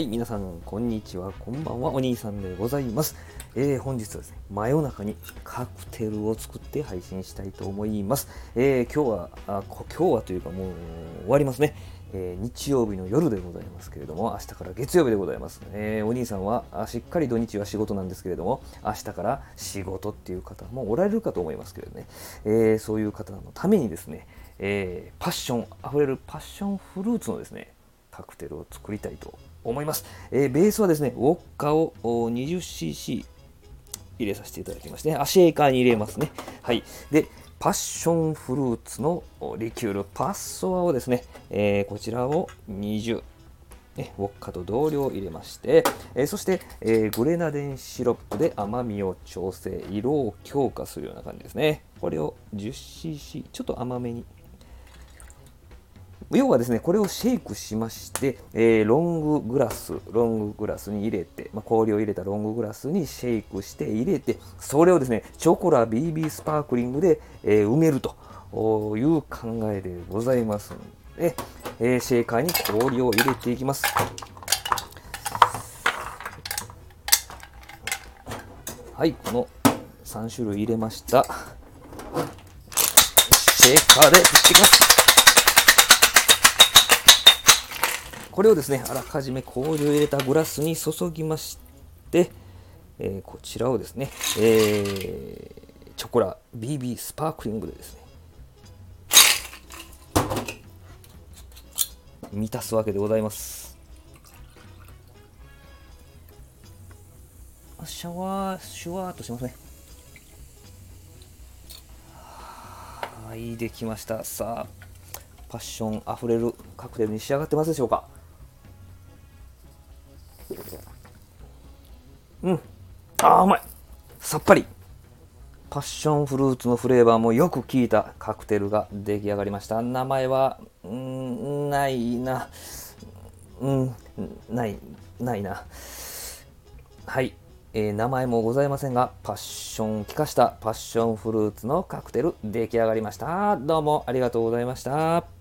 はい、皆さん、こんにちは、こんばんは、お兄さんでございます。えー本日はですね、真夜中にカクテルを作って配信したいと思います。えー今日はあ、今日はというかもう終わりますね。えー日曜日の夜でございますけれども、明日から月曜日でございます。えーお兄さんはあしっかり土日は仕事なんですけれども、明日から仕事っていう方もおられるかと思いますけれどね、えーそういう方のためにですね、えーパッションあふれるパッションフルーツのですね、カクテルを作りたいと思います。えーベースはですね、ウォッカを 20cc 入れさせていただきまして、あシェーカーに入れますね。はい。で、パッションフルーツのリキュール、パッソアをですね、えーこちらを20、ね、ウォッカと同量入れまして、えーそして、えーグレナデンシロップで甘みを調整、色を強化するような感じですね。これを 10cc、ちょっと甘めに要はですね、これをシェイクしまして、えーロンググラス、ロンググラスに入れて、まあ、氷を入れたロンググラスにシェイクして入れて、それをですね、チョコラ BB スパークリングで、えー埋めるという考えでございますので、えーシェーカーに氷を入れていきます。はい、この3種類入れました。シェーカーで振っていきます。これをですね、あらかじめ氷を入れたグラスに注ぎまして、えーこちらをですね、えーチョコラ BB スパークリングでですね、満たすわけでございます。シャワー、シュワーっとしますね。はい、できました。さあ、パッションあふれるカクテルに仕上がってますでしょうかうん。あー、うまい。さっぱり。パッションフルーツのフレーバーもよく効いたカクテルが出来上がりました。名前は、うん、ないな。うん、ない、ないな。はい。えー名前もございませんが、パッションを効かしたパッションフルーツのカクテル出来上がりました。どうもありがとうございました。